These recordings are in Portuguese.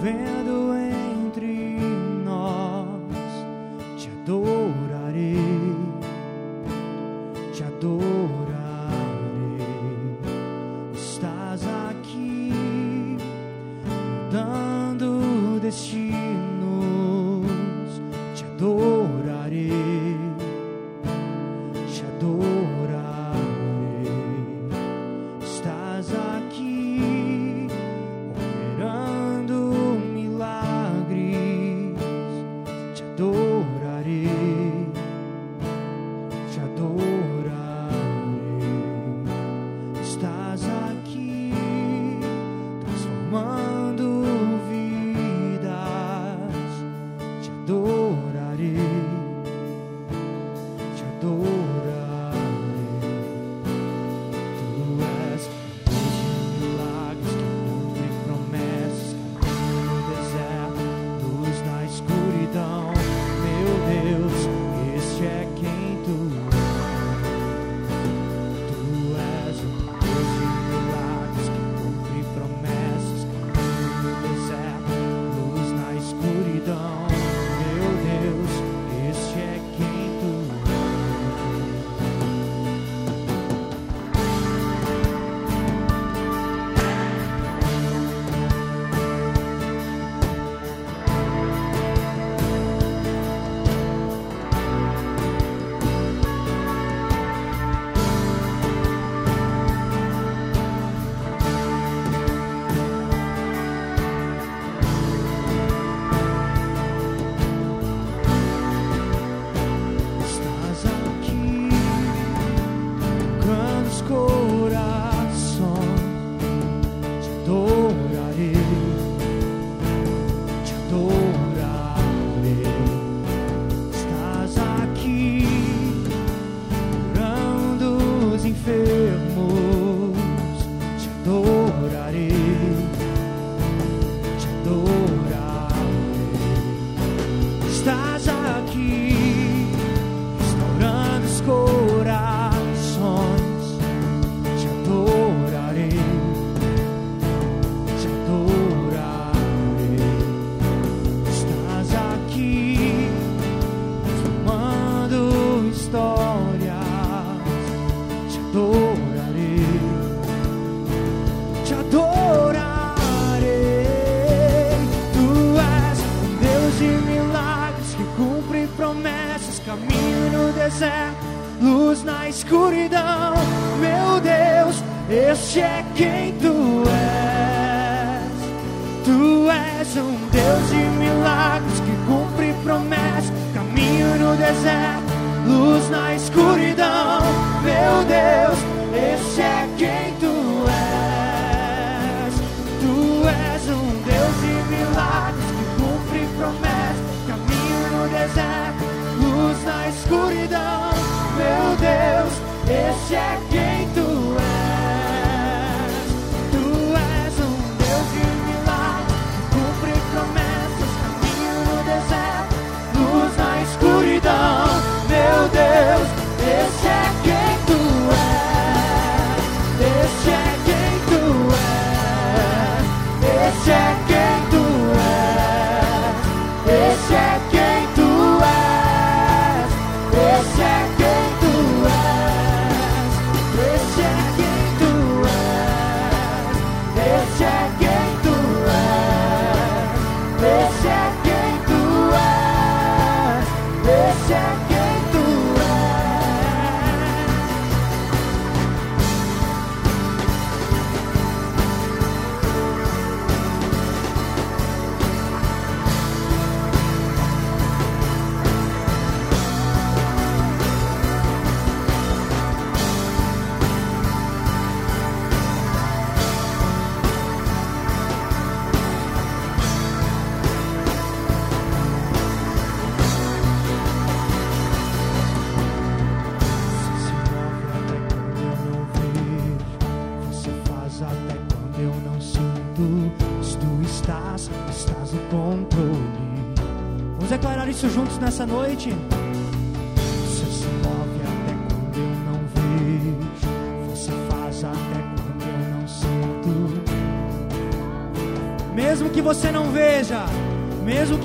ven deserto, luz na escuridão, meu Deus, esse é quem tu és. Tu és um Deus de milagres que cumpre promessas, caminho no deserto, luz na escuridão, meu Deus, esse é Christian.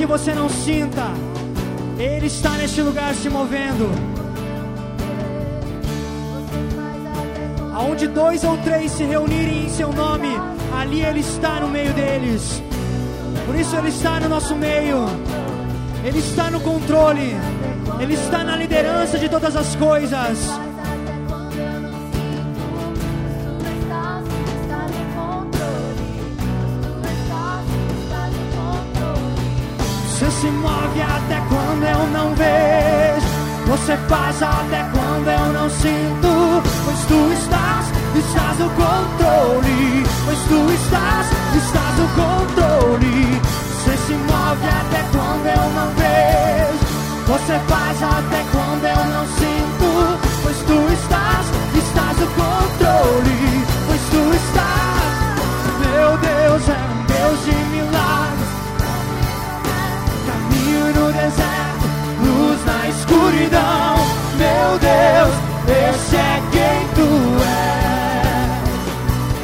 Que você não sinta, Ele está neste lugar se movendo. Aonde dois ou três se reunirem em seu nome, ali Ele está no meio deles. Por isso Ele está no nosso meio. Ele está no controle. Ele está na liderança de todas as coisas. Move até quando eu não vejo. Você faz até quando eu não sinto. Pois tu estás, estás no controle. Pois tu estás, estás no controle. Você se move até quando eu não vejo. Você faz até quando eu não sinto. Pois tu estás, estás no controle. Pois tu estás, meu Deus, é um Deus de milagres. Deserto, luz na escuridão. Meu Deus, esse é quem tu és.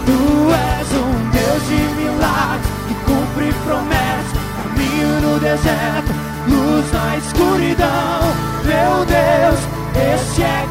Tu és um Deus de milagres que cumpre promessas. Caminho no deserto, luz na escuridão. Meu Deus, esse é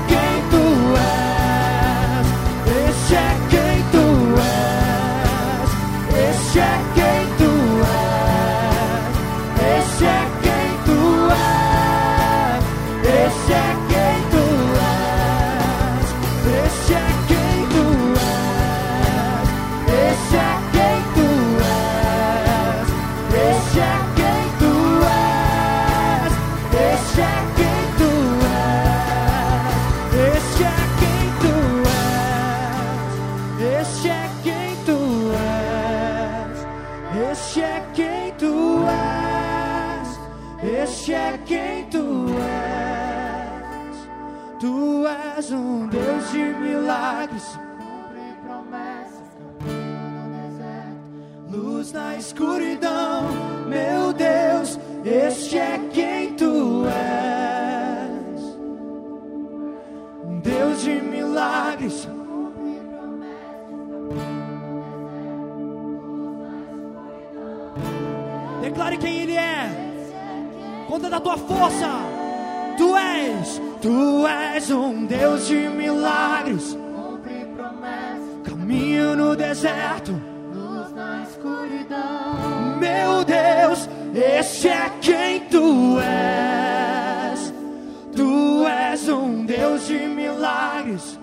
Luz na escuridão, meu Deus, este é quem tu és. Deus de milagres. Declare quem Ele é. Conta da tua força. Tu és, tu és um Deus de milagres. Caminho no deserto. Meu Deus, esse é quem tu és. Tu és um Deus de milagres.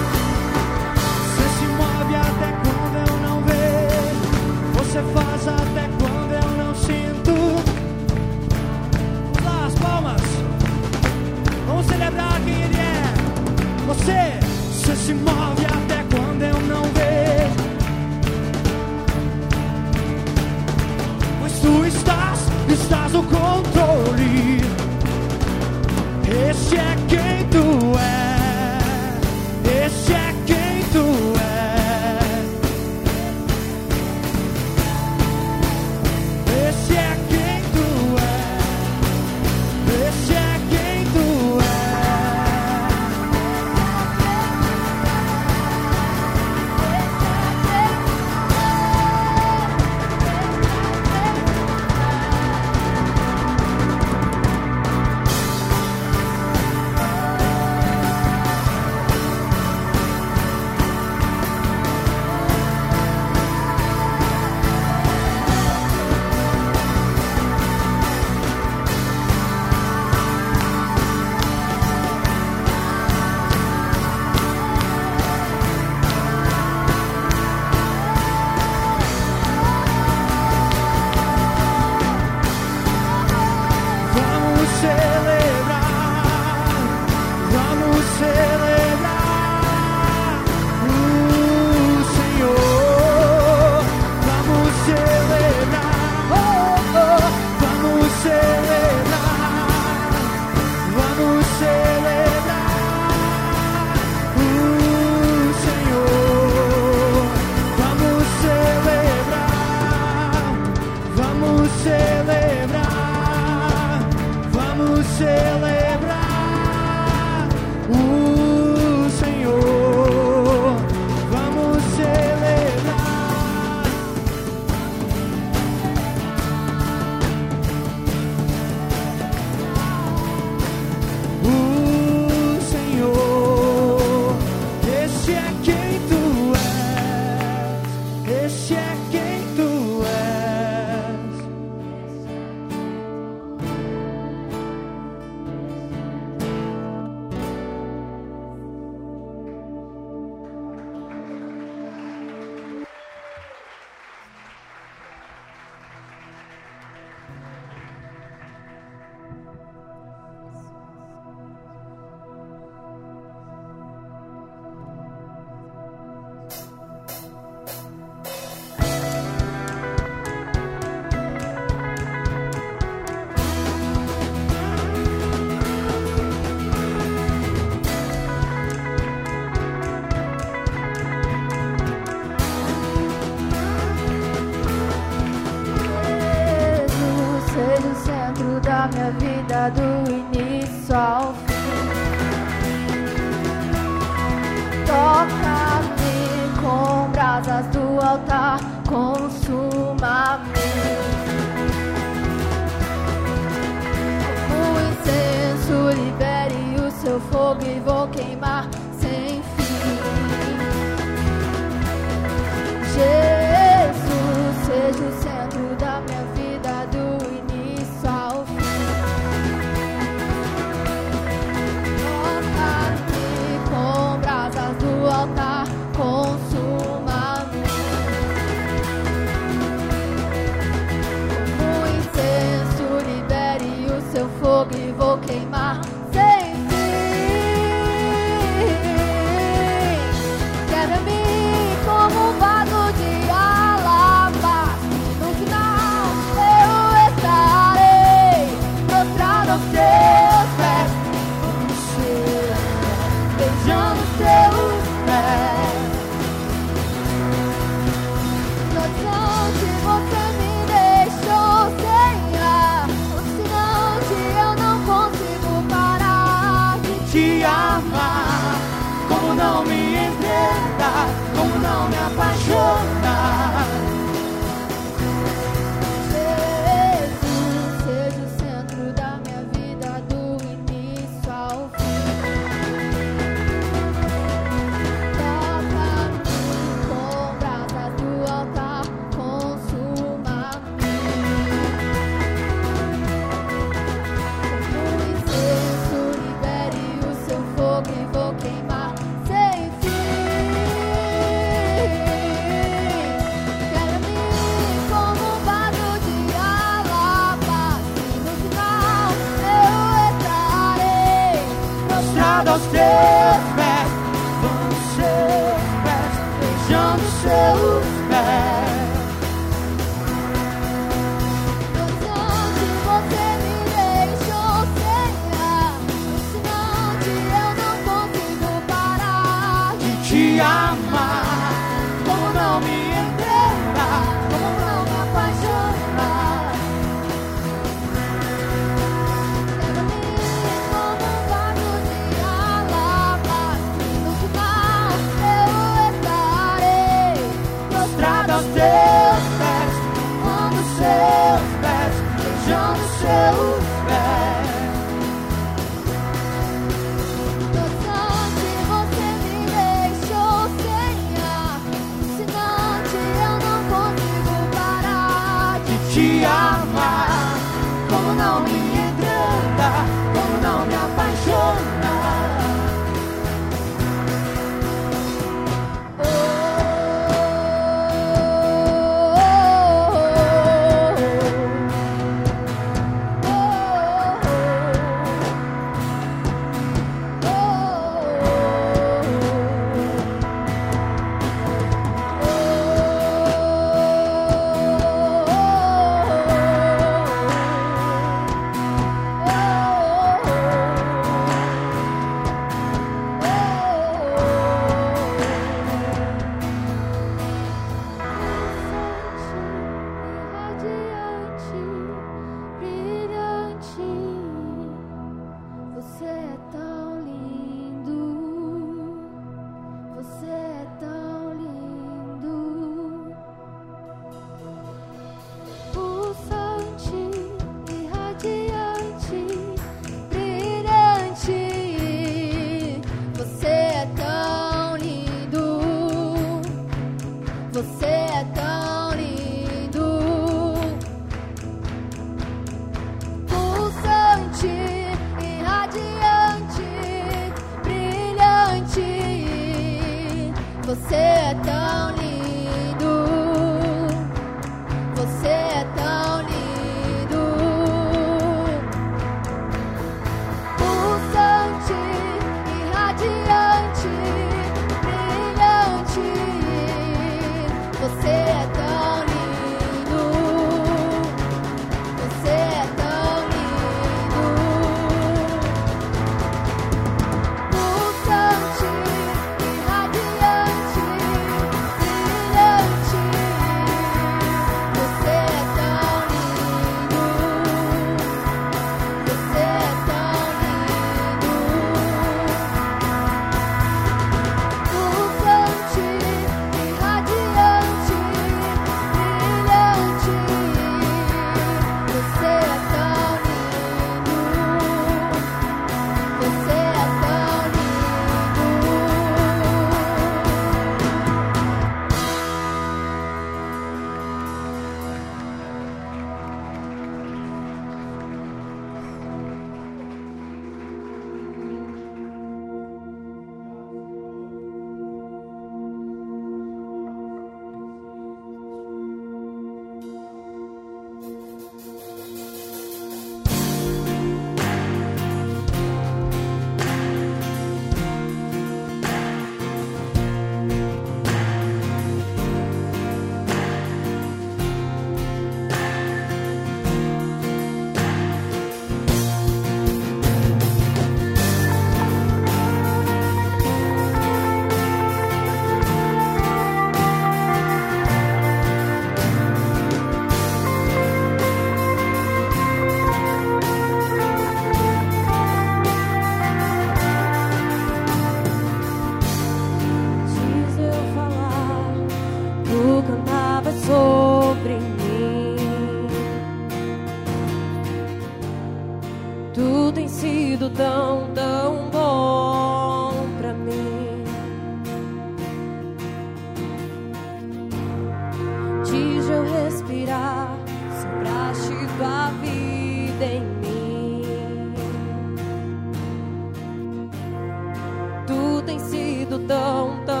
Sido tão, tão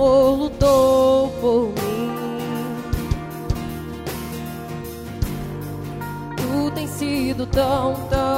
amor lutou por mim. Tu tens sido tão, tão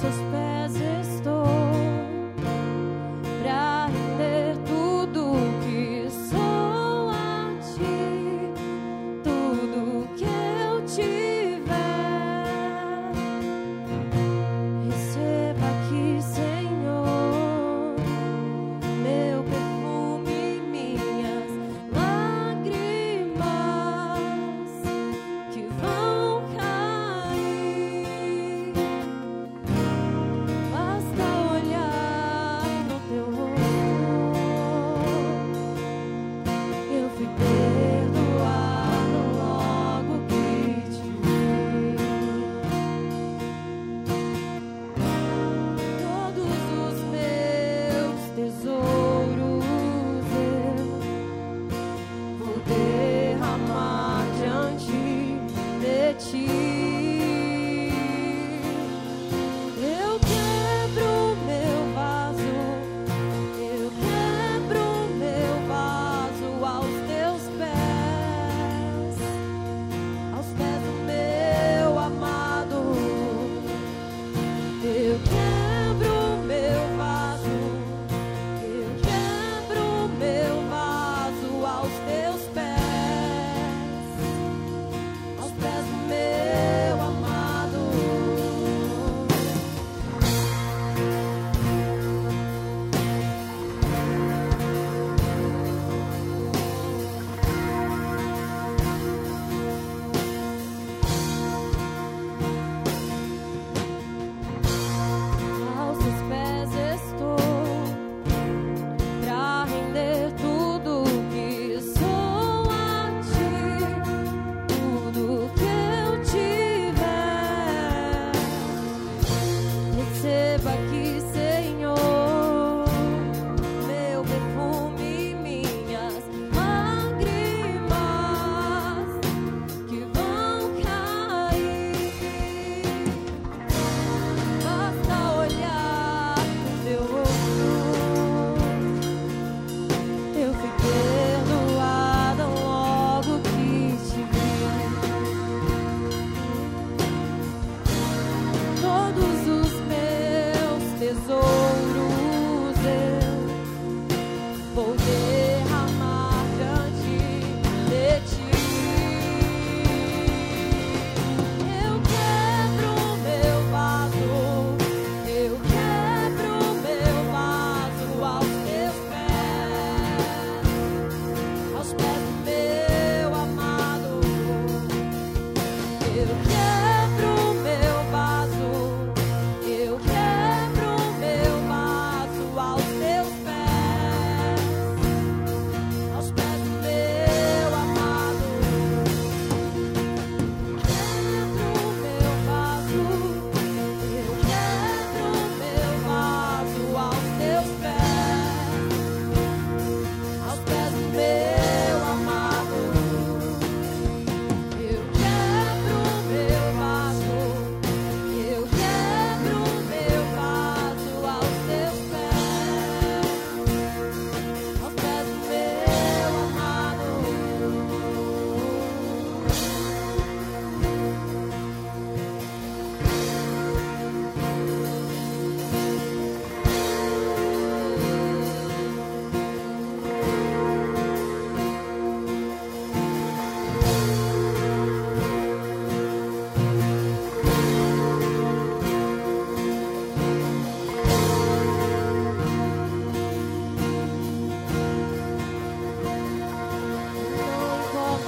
suspect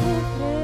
Putre